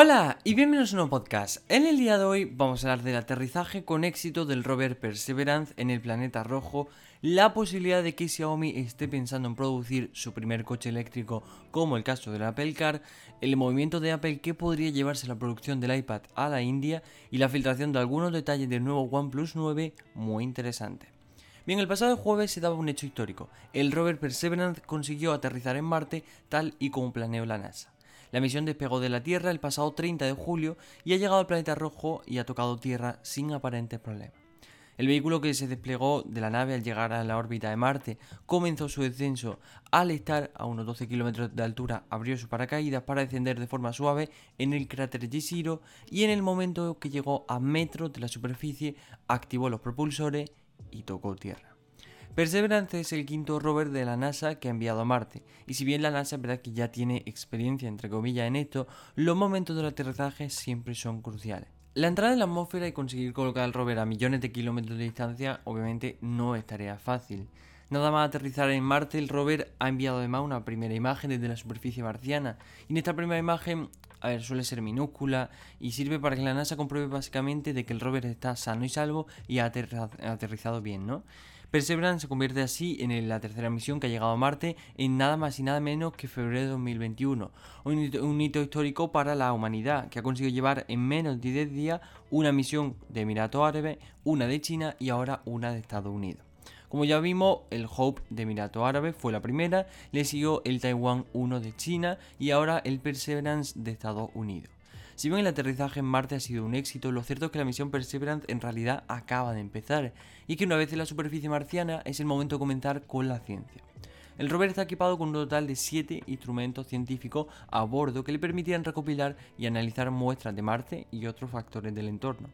Hola y bienvenidos a un nuevo podcast. En el día de hoy vamos a hablar del aterrizaje con éxito del rover Perseverance en el planeta rojo, la posibilidad de que Xiaomi esté pensando en producir su primer coche eléctrico como el caso del Apple Car, el movimiento de Apple que podría llevarse la producción del iPad a la India y la filtración de algunos detalles del nuevo OnePlus 9 muy interesante. Bien, el pasado jueves se daba un hecho histórico. El rover Perseverance consiguió aterrizar en Marte tal y como planeó la NASA. La misión despegó de la Tierra el pasado 30 de julio y ha llegado al planeta rojo y ha tocado Tierra sin aparentes problemas. El vehículo que se desplegó de la nave al llegar a la órbita de Marte comenzó su descenso. Al estar a unos 12 kilómetros de altura, abrió su paracaídas para descender de forma suave en el cráter Jezero y en el momento que llegó a metros de la superficie, activó los propulsores y tocó tierra. Perseverance es el quinto rover de la NASA que ha enviado a Marte, y si bien la NASA es verdad que ya tiene experiencia entre comillas en esto, los momentos del aterrizaje siempre son cruciales. La entrada en la atmósfera y conseguir colocar el rover a millones de kilómetros de distancia obviamente no es tarea fácil. Nada más aterrizar en Marte, el rover ha enviado además una primera imagen desde la superficie marciana. Y en esta primera imagen, a ver, suele ser minúscula y sirve para que la NASA compruebe básicamente de que el rover está sano y salvo y ha aterrizado bien, ¿no? Perseverance se convierte así en la tercera misión que ha llegado a Marte en nada más y nada menos que febrero de 2021. Un hito, histórico para la humanidad que ha conseguido llevar en menos de 10 días una misión de Emiratos Árabes, una de China y ahora una de Estados Unidos. Como ya vimos, el Hope de Emiratos Árabes fue la primera, le siguió el Taiwan 1 de China y ahora el Perseverance de Estados Unidos. Si bien el aterrizaje en Marte ha sido un éxito, lo cierto es que la misión Perseverance en realidad acaba de empezar, y que una vez en la superficie marciana es el momento de comenzar con la ciencia. El rover está equipado con un total de 7 instrumentos científicos a bordo que le permitirán recopilar y analizar muestras de Marte y otros factores del entorno.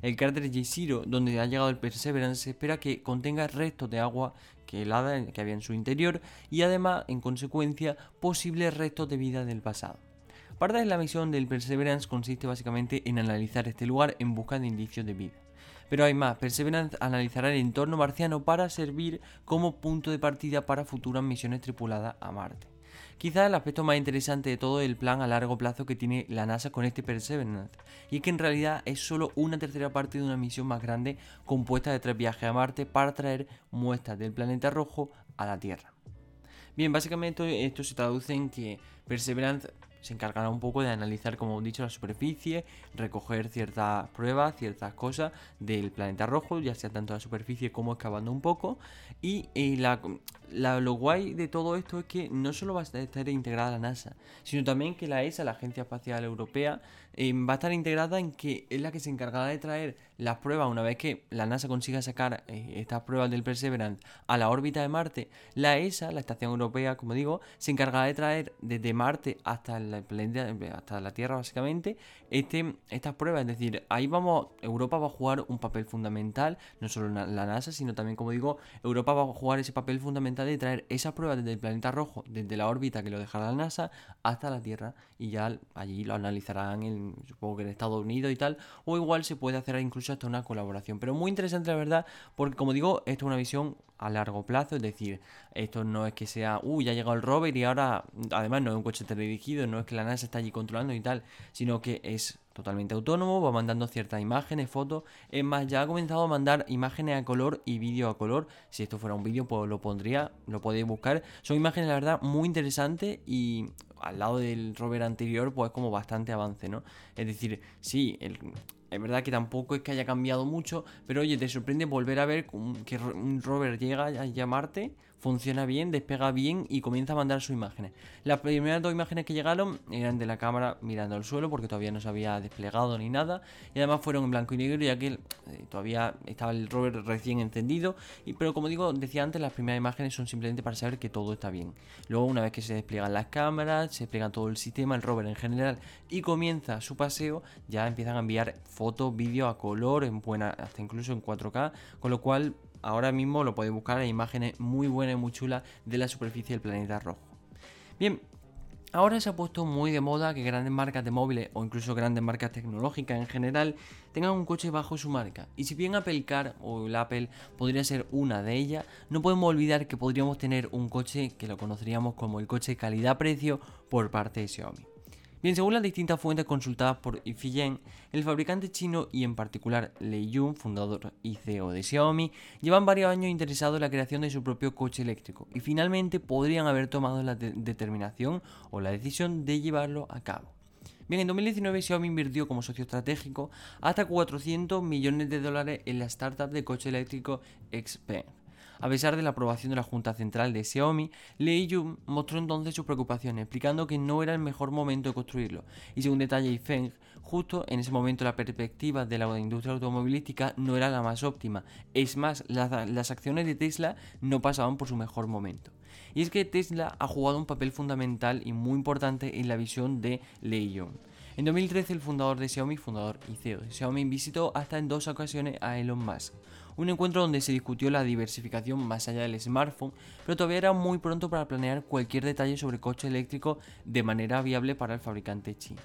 El cráter Jezero, donde ha llegado el Perseverance, se espera que contenga restos de agua que helada que había en su interior y además, en consecuencia, posibles restos de vida del pasado. Parte de la misión del Perseverance consiste básicamente en analizar este lugar en busca de indicios de vida. Pero hay más, Perseverance analizará el entorno marciano para servir como punto de partida para futuras misiones tripuladas a Marte. Quizás el aspecto más interesante de todo el plan a largo plazo que tiene la NASA con este Perseverance, y es que en realidad es solo una tercera parte de una misión más grande compuesta de tres viajes a Marte para traer muestras del planeta rojo a la Tierra. Bien, básicamente esto se traduce en que Perseverance se encargará un poco de analizar, como he dicho, la superficie, recoger ciertas pruebas, ciertas cosas del planeta rojo, ya sea tanto la superficie como excavando un poco. Y eh, la, lo guay de todo esto es que no solo va a estar integrada la NASA, sino también que la ESA, la Agencia Espacial Europea, eh, va a estar integrada en que es la que se encargará de traer las pruebas una vez que la NASA consiga sacar eh, estas pruebas del Perseverance a la órbita de Marte. La ESA, la Estación Europea, como digo, se encargará de traer desde Marte hasta el planeta, hasta la Tierra básicamente, este, estas pruebas. Es decir, ahí vamos, Europa va a jugar un papel fundamental, no solo la, NASA, sino también, como digo, Europa va a jugar ese papel fundamental de traer esas pruebas desde el planeta rojo, desde la órbita que lo dejará la NASA, hasta la Tierra y ya allí lo analizarán, en, supongo que en Estados Unidos y tal, o igual se puede hacer incluso hasta una colaboración. Pero muy interesante la verdad, porque como digo, esto es una visión a largo plazo, es decir, esto no es que sea, uy, ya ha llegado el rover y ahora, además no es un coche teledirigido, no es que la NASA está allí controlando y tal, sino que es totalmente autónomo, va mandando ciertas imágenes, fotos, es más, ya ha comenzado a mandar imágenes a color y vídeo a color, si esto fuera un vídeo pues lo pondría, lo podéis buscar, son imágenes la verdad muy interesantes y al lado del rover anterior pues como bastante avance, ¿no? Es decir, sí, el, es verdad que tampoco es que haya cambiado mucho, pero oye, te sorprende volver a ver que un rover llega a llamarte funciona bien, despega bien y comienza a mandar sus imágenes. Las primeras dos imágenes que llegaron eran de la cámara mirando al suelo porque todavía no se había desplegado ni nada y además fueron en blanco y negro ya que eh, todavía estaba el rover recién encendido y, pero como digo, decía antes, las primeras imágenes son simplemente para saber que todo está bien. Luego una vez que se despliegan las cámaras, se despliega todo el sistema, el rover en general y comienza su paseo, ya empiezan a enviar fotos, vídeos a color, en buena, hasta incluso en 4K, con lo cual ahora mismo lo podéis buscar, hay imágenes muy buenas y muy chulas de la superficie del planeta rojo. Bien, Ahora se ha puesto muy de moda que grandes marcas de móviles o incluso grandes marcas tecnológicas en general tengan un coche bajo su marca. Y si bien Apple Car o el Apple podría ser una de ellas, no podemos olvidar que podríamos tener un coche que lo conoceríamos como el coche calidad-precio por parte de Xiaomi. Bien, según las distintas fuentes consultadas por Ifigen, el fabricante chino y en particular Lei Yun, fundador y CEO de Xiaomi, llevan varios años interesados en la creación de su propio coche eléctrico y finalmente podrían haber tomado la determinación o la decisión de llevarlo a cabo. Bien, en 2019 Xiaomi invirtió como socio estratégico hasta 400 millones de dólares en la startup de coche eléctrico XPeng a pesar de la aprobación de la Junta Central de Xiaomi, Lei Yun mostró entonces sus preocupaciones, explicando que no era el mejor momento de construirlo. Y según detalla Yifeng, justo en ese momento la perspectiva de la industria automovilística no era la más óptima. Es más, las acciones de Tesla no pasaban por su mejor momento. Y es que Tesla ha jugado un papel fundamental y muy importante en la visión de Lei Yun. En 2013 el fundador de Xiaomi, fundador y CEO de Xiaomi, visitó hasta en dos ocasiones a Elon Musk. Un encuentro donde se discutió la diversificación más allá del smartphone, pero todavía era muy pronto para planear cualquier detalle sobre coche eléctrico de manera viable para el fabricante chino.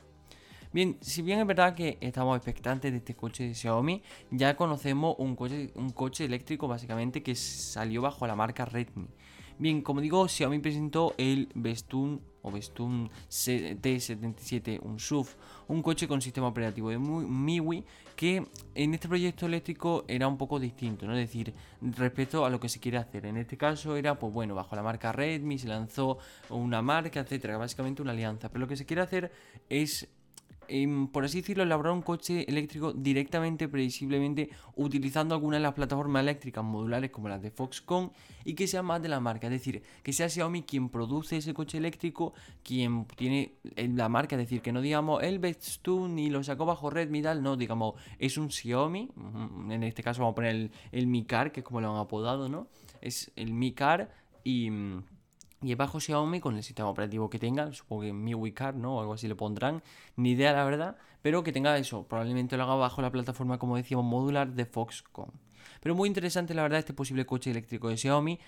Bien, si bien es verdad que estamos expectantes de este coche de Xiaomi, ya conocemos un coche, un coche eléctrico básicamente que salió bajo la marca Redmi. Bien, como digo, Xiaomi presentó el Bestun o Bestun T77, un SUV, un coche con sistema operativo de MIUI que en este proyecto eléctrico era un poco distinto, ¿no? Es decir, respecto a lo que se quiere hacer. En este caso era, pues bueno, bajo la marca Redmi se lanzó una marca, etcétera, básicamente una alianza. Pero lo que se quiere hacer es por así decirlo, elaborar un coche eléctrico directamente, previsiblemente, utilizando algunas de las plataformas eléctricas modulares como las de Foxconn y que sea más de la marca. Es decir, que sea Xiaomi quien produce ese coche eléctrico, quien tiene la marca. Es decir, que no digamos el Bestune ni lo sacó bajo Redmi tal, no, digamos, es un Xiaomi. En este caso vamos a poner el, el Mi Car, que es como lo han apodado, ¿no? Es el Mi Car y y es bajo Xiaomi con el sistema operativo que tenga, supongo que MIUI Car, ¿no? O algo así le pondrán, ni idea la verdad, pero que tenga eso, probablemente lo haga bajo la plataforma, como decíamos, modular de Foxconn. Pero muy interesante la verdad este posible coche eléctrico de Xiaomi.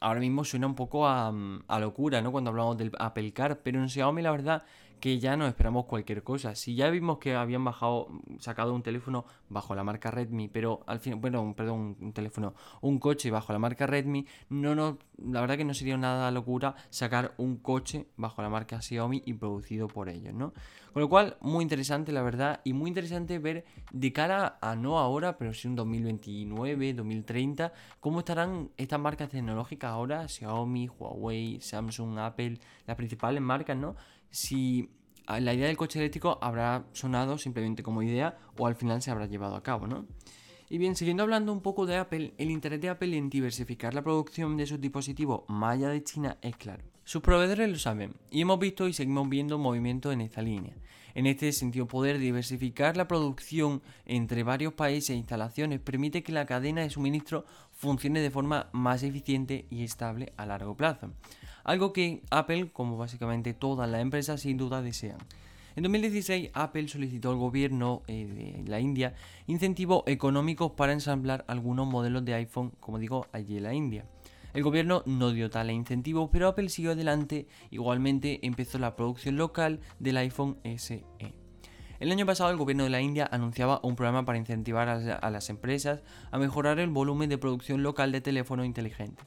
Ahora mismo suena un poco a, a locura, ¿no? Cuando hablamos del Apple Car, pero en Xiaomi la verdad que ya no esperamos cualquier cosa. Si ya vimos que habían bajado, sacado un teléfono bajo la marca Redmi, pero al fin, bueno, perdón, un teléfono, un coche bajo la marca Redmi, no no, la verdad que no sería nada locura sacar un coche bajo la marca Xiaomi y producido por ellos, ¿no? Con lo cual, muy interesante la verdad y muy interesante ver de cara a no ahora, pero sí un 2029, 2030, cómo estarán estas marcas tecnológicas ahora, Xiaomi, Huawei, Samsung, Apple, las principales marcas, ¿no? Si la idea del coche eléctrico habrá sonado simplemente como idea o al final se habrá llevado a cabo, ¿no? Y bien, siguiendo hablando un poco de Apple, el interés de Apple en diversificar la producción de sus dispositivos más allá de China es claro. Sus proveedores lo saben y hemos visto y seguimos viendo movimientos en esta línea. En este sentido, poder diversificar la producción entre varios países e instalaciones permite que la cadena de suministro funcione de forma más eficiente y estable a largo plazo algo que Apple, como básicamente todas las empresas, sin duda desean. En 2016, Apple solicitó al gobierno eh, de la India incentivos económicos para ensamblar algunos modelos de iPhone, como digo, allí en la India. El gobierno no dio tal incentivo, pero Apple siguió adelante. Igualmente empezó la producción local del iPhone SE. El año pasado el gobierno de la India anunciaba un programa para incentivar a las empresas a mejorar el volumen de producción local de teléfonos inteligentes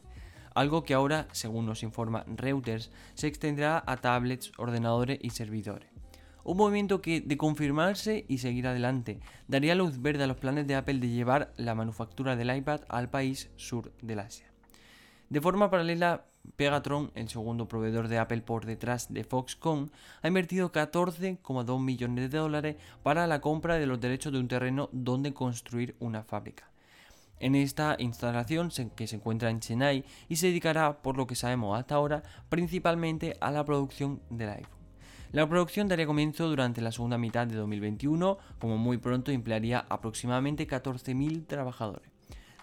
algo que ahora, según nos informa Reuters, se extenderá a tablets, ordenadores y servidores. Un movimiento que, de confirmarse y seguir adelante, daría luz verde a los planes de Apple de llevar la manufactura del iPad al país sur del Asia. De forma paralela, Pegatron, el segundo proveedor de Apple por detrás de Foxconn, ha invertido 14,2 millones de dólares para la compra de los derechos de un terreno donde construir una fábrica en esta instalación que se encuentra en Chennai y se dedicará, por lo que sabemos hasta ahora, principalmente a la producción del iPhone. La producción daría comienzo durante la segunda mitad de 2021, como muy pronto emplearía aproximadamente 14.000 trabajadores.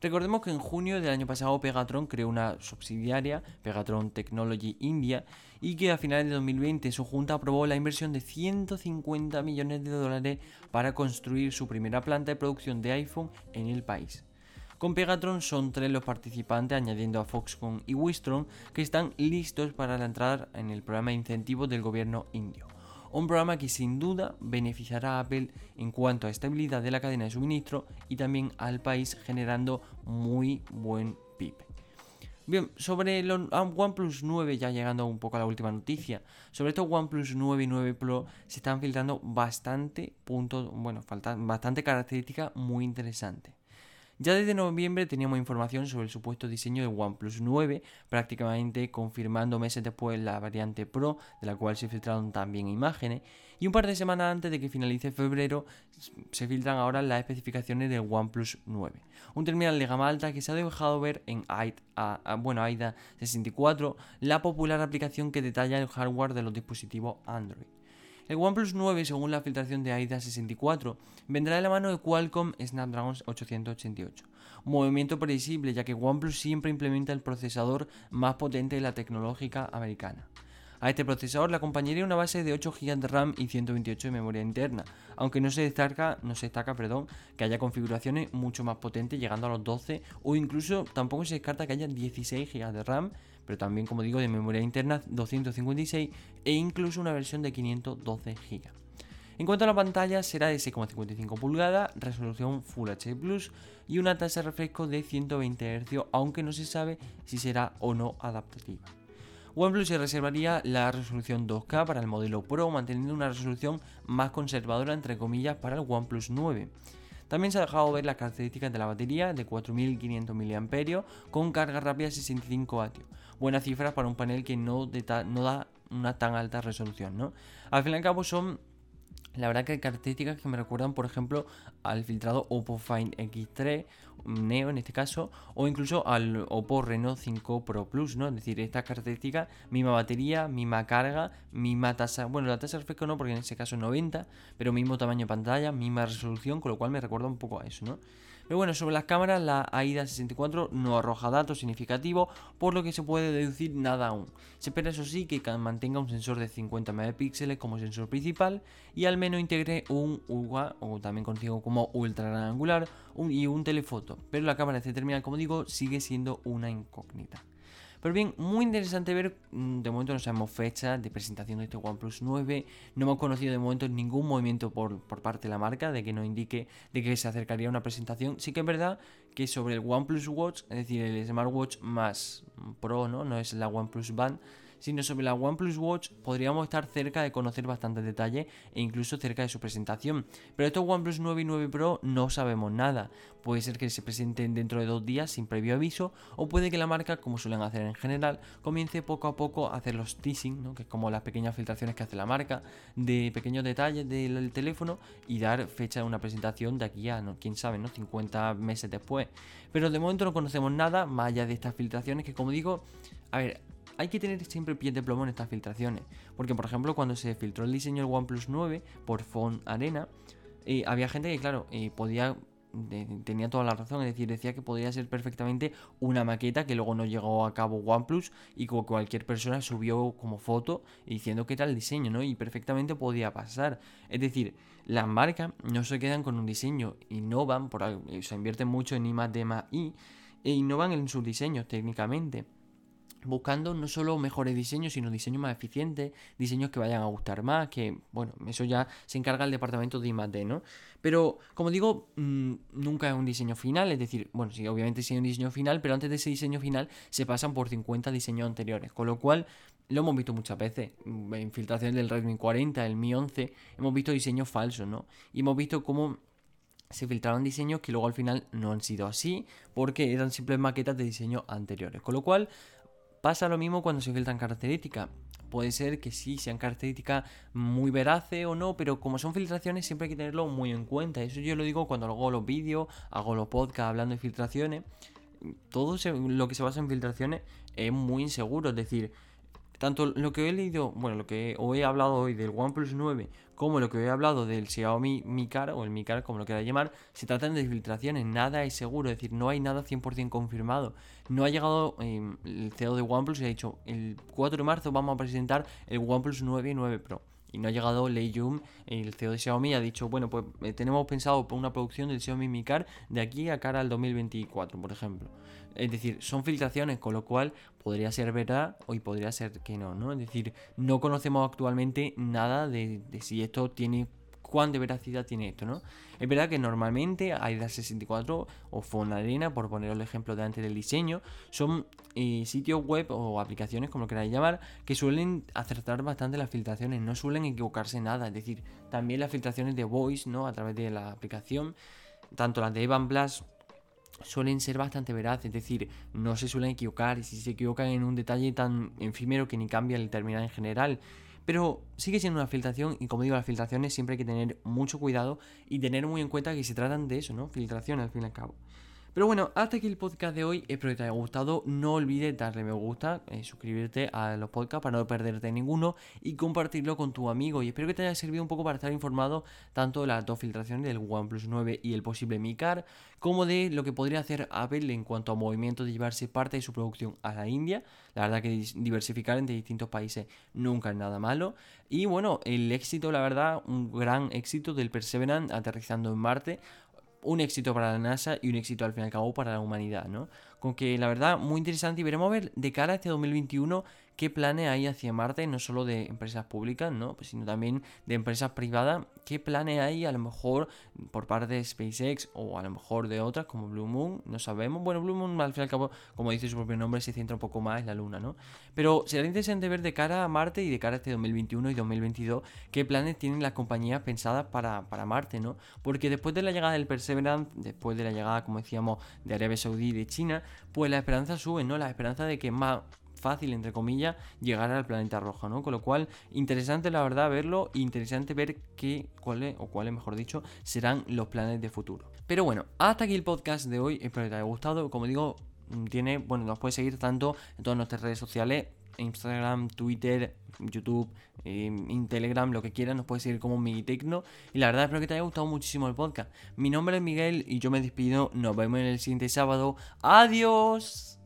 Recordemos que en junio del año pasado Pegatron creó una subsidiaria, Pegatron Technology India, y que a finales de 2020 su junta aprobó la inversión de 150 millones de dólares para construir su primera planta de producción de iPhone en el país. Con Pegatron son tres los participantes, añadiendo a Foxconn y Wistron, que están listos para la entrada en el programa de incentivos del gobierno indio. Un programa que sin duda beneficiará a Apple en cuanto a estabilidad de la cadena de suministro y también al país generando muy buen PIB. Bien, sobre el OnePlus 9, ya llegando un poco a la última noticia, sobre estos OnePlus 9 y 9 Pro se están filtrando bastante puntos, bueno, faltan bastante características muy interesantes. Ya desde noviembre teníamos información sobre el supuesto diseño de OnePlus 9, prácticamente confirmando meses después la variante Pro, de la cual se filtraron también imágenes, y un par de semanas antes de que finalice febrero se filtran ahora las especificaciones del OnePlus 9. Un terminal de gama alta que se ha dejado ver en AIDA, bueno, AIDA 64, la popular aplicación que detalla el hardware de los dispositivos Android. El OnePlus 9, según la filtración de AIDA 64, vendrá de la mano de Qualcomm Snapdragon 888. movimiento previsible ya que OnePlus siempre implementa el procesador más potente de la tecnológica americana. A este procesador le acompañaría una base de 8 GB de RAM y 128 de memoria interna, aunque no se destaca, no se destaca perdón, que haya configuraciones mucho más potentes llegando a los 12 o incluso tampoco se descarta que haya 16 GB de RAM pero también, como digo, de memoria interna 256 e incluso una versión de 512 GB. En cuanto a la pantalla, será de 6,55 pulgadas, resolución Full HD Plus y una tasa de refresco de 120 Hz, aunque no se sabe si será o no adaptativa. OnePlus se reservaría la resolución 2K para el modelo Pro, manteniendo una resolución más conservadora entre comillas para el OnePlus 9. También se ha dejado ver las características de la batería de 4500 mAh con carga rápida de 65 w Buenas cifras para un panel que no, no da una tan alta resolución, ¿no? Al fin y al cabo son la verdad que hay características que me recuerdan, por ejemplo, al filtrado Oppo Find X3 Neo en este caso, o incluso al Oppo Reno 5 Pro Plus, ¿no? Es decir, estas características, misma batería, misma carga, misma tasa, bueno, la tasa de refresco no, porque en ese caso 90, pero mismo tamaño de pantalla, misma resolución, con lo cual me recuerda un poco a eso, ¿no? Pero bueno, sobre las cámaras, la AIDA 64 no arroja datos significativos, por lo que se puede deducir nada aún. Se espera eso sí que mantenga un sensor de 50 megapíxeles como sensor principal y al menos integre un UGA, o también conocido como ultra angular, y un telefoto. Pero la cámara de este terminal, como digo, sigue siendo una incógnita. Pero bien, muy interesante ver, mm, de momento no sabemos fecha de presentación de este OnePlus 9, no hemos conocido de momento ningún movimiento por, por parte de la marca de que nos indique de que se acercaría una presentación. Sí que es verdad que sobre el OnePlus Watch, es decir, el smartwatch más pro, ¿no? No es la OnePlus Band sino sobre la OnePlus Watch podríamos estar cerca de conocer bastantes detalles e incluso cerca de su presentación. Pero estos OnePlus 9 y 9 Pro no sabemos nada. Puede ser que se presenten dentro de dos días sin previo aviso o puede que la marca, como suelen hacer en general, comience poco a poco a hacer los teasing, que es como las pequeñas filtraciones que hace la marca de pequeños detalles del teléfono y dar fecha de una presentación de aquí a, ¿no? quién sabe, ¿no? 50 meses después. Pero de momento no conocemos nada más allá de estas filtraciones que como digo, a ver, hay que tener siempre pie de plomo en estas filtraciones. Porque, por ejemplo, cuando se filtró el diseño del OnePlus 9 por Phone Arena, eh, había gente que, claro, eh, podía. tenía toda la razón, es decir, decía que podría ser perfectamente una maqueta que luego no llegó a cabo OnePlus y cualquier persona subió como foto diciendo que era el diseño, ¿no? Y perfectamente podía pasar. Es decir, las marcas no se quedan con un diseño, innovan, por, o sea, invierten mucho en I D I e innovan en sus diseños técnicamente buscando no solo mejores diseños, sino diseños más eficientes, diseños que vayan a gustar más, que, bueno, eso ya se encarga el departamento de I+.D., ¿no? Pero, como digo, mm, nunca es un diseño final, es decir, bueno, sí, obviamente sí es un diseño final, pero antes de ese diseño final se pasan por 50 diseños anteriores, con lo cual lo hemos visto muchas veces, en filtraciones del Redmi 40, el Mi 11, hemos visto diseños falsos, ¿no? Y hemos visto cómo se filtraron diseños que luego al final no han sido así porque eran simples maquetas de diseño anteriores. Con lo cual, Pasa lo mismo cuando se filtran características. Puede ser que sí sean características muy veraces o no, pero como son filtraciones siempre hay que tenerlo muy en cuenta. Eso yo lo digo cuando hago los vídeos, hago los podcasts hablando de filtraciones. Todo lo que se basa en filtraciones es muy inseguro. Es decir, tanto lo que he leído, bueno, lo que he hablado hoy del OnePlus 9, como lo que he hablado del Xiaomi Mi Car, o el Mi Car, como lo quiera llamar, se tratan de filtraciones, nada es seguro, es decir, no hay nada 100% confirmado. No ha llegado em, el CEO de OnePlus y ha dicho, el 4 de marzo vamos a presentar el OnePlus 9 y 9 Pro. Y no ha llegado Lei Jun, el CEO de Xiaomi, ha dicho, bueno, pues eh, tenemos pensado una producción del Xiaomi Mi Car de aquí a cara al 2024, por ejemplo. Es decir, son filtraciones, con lo cual podría ser verdad o podría ser que no, ¿no? Es decir, no conocemos actualmente nada de, si esto tiene cuán de veracidad tiene esto, ¿no? Es verdad que normalmente AIDA 64 o Fonarena, por poner el ejemplo de antes del diseño, son eh, sitios web o aplicaciones, como lo queráis llamar, que suelen acertar bastante las filtraciones, no suelen equivocarse nada. Es decir, también las filtraciones de voice, ¿no? A través de la aplicación, tanto las de Evan Blast suelen ser bastante veraces, es decir, no se suelen equivocar y si se equivocan en un detalle tan efímero que ni cambia el terminal en general. Pero sigue siendo una filtración y como digo, las filtraciones siempre hay que tener mucho cuidado y tener muy en cuenta que se tratan de eso, ¿no? Filtración al fin y al cabo. Pero bueno, hasta aquí el podcast de hoy. Espero que te haya gustado. No olvides darle me gusta, eh, suscribirte a los podcasts para no perderte ninguno y compartirlo con tu amigo. Y espero que te haya servido un poco para estar informado tanto de las dos filtraciones del OnePlus 9 y el posible MiCar, como de lo que podría hacer Apple en cuanto a movimiento de llevarse parte de su producción a la India. La verdad que diversificar entre distintos países nunca es nada malo. Y bueno, el éxito, la verdad, un gran éxito del Perseverance aterrizando en Marte un éxito para la NASA y un éxito al fin y al cabo para la humanidad, ¿no? Con que la verdad muy interesante y veremos ver de cara a este 2021 qué planes hay hacia Marte, no solo de empresas públicas, ¿no? Pues, sino también de empresas privadas, qué planes hay a lo mejor por parte de SpaceX o a lo mejor de otras como Blue Moon, no sabemos. Bueno, Blue Moon al fin y al cabo, como dice su propio nombre, se centra un poco más en la Luna, ¿no? Pero será interesante ver de cara a Marte y de cara a este 2021 y 2022 qué planes tienen las compañías pensadas para, para Marte, ¿no? Porque después de la llegada del Perseverance, después de la llegada, como decíamos, de Arabia Saudí y de China, pues la esperanza sube, ¿no? La esperanza de que más fácil, entre comillas, llegar al planeta rojo, ¿no? Con lo cual, interesante la verdad verlo, interesante ver qué, cuáles, o cuáles, mejor dicho, serán los planes de futuro. Pero bueno, hasta aquí el podcast de hoy, espero que te haya gustado, como digo, tiene, bueno, nos puedes seguir tanto en todas nuestras redes sociales, Instagram, Twitter, YouTube, en Telegram, lo que quieras, nos puedes seguir como Tecno Y la verdad espero que te haya gustado muchísimo el podcast. Mi nombre es Miguel y yo me despido. Nos vemos en el siguiente sábado. Adiós.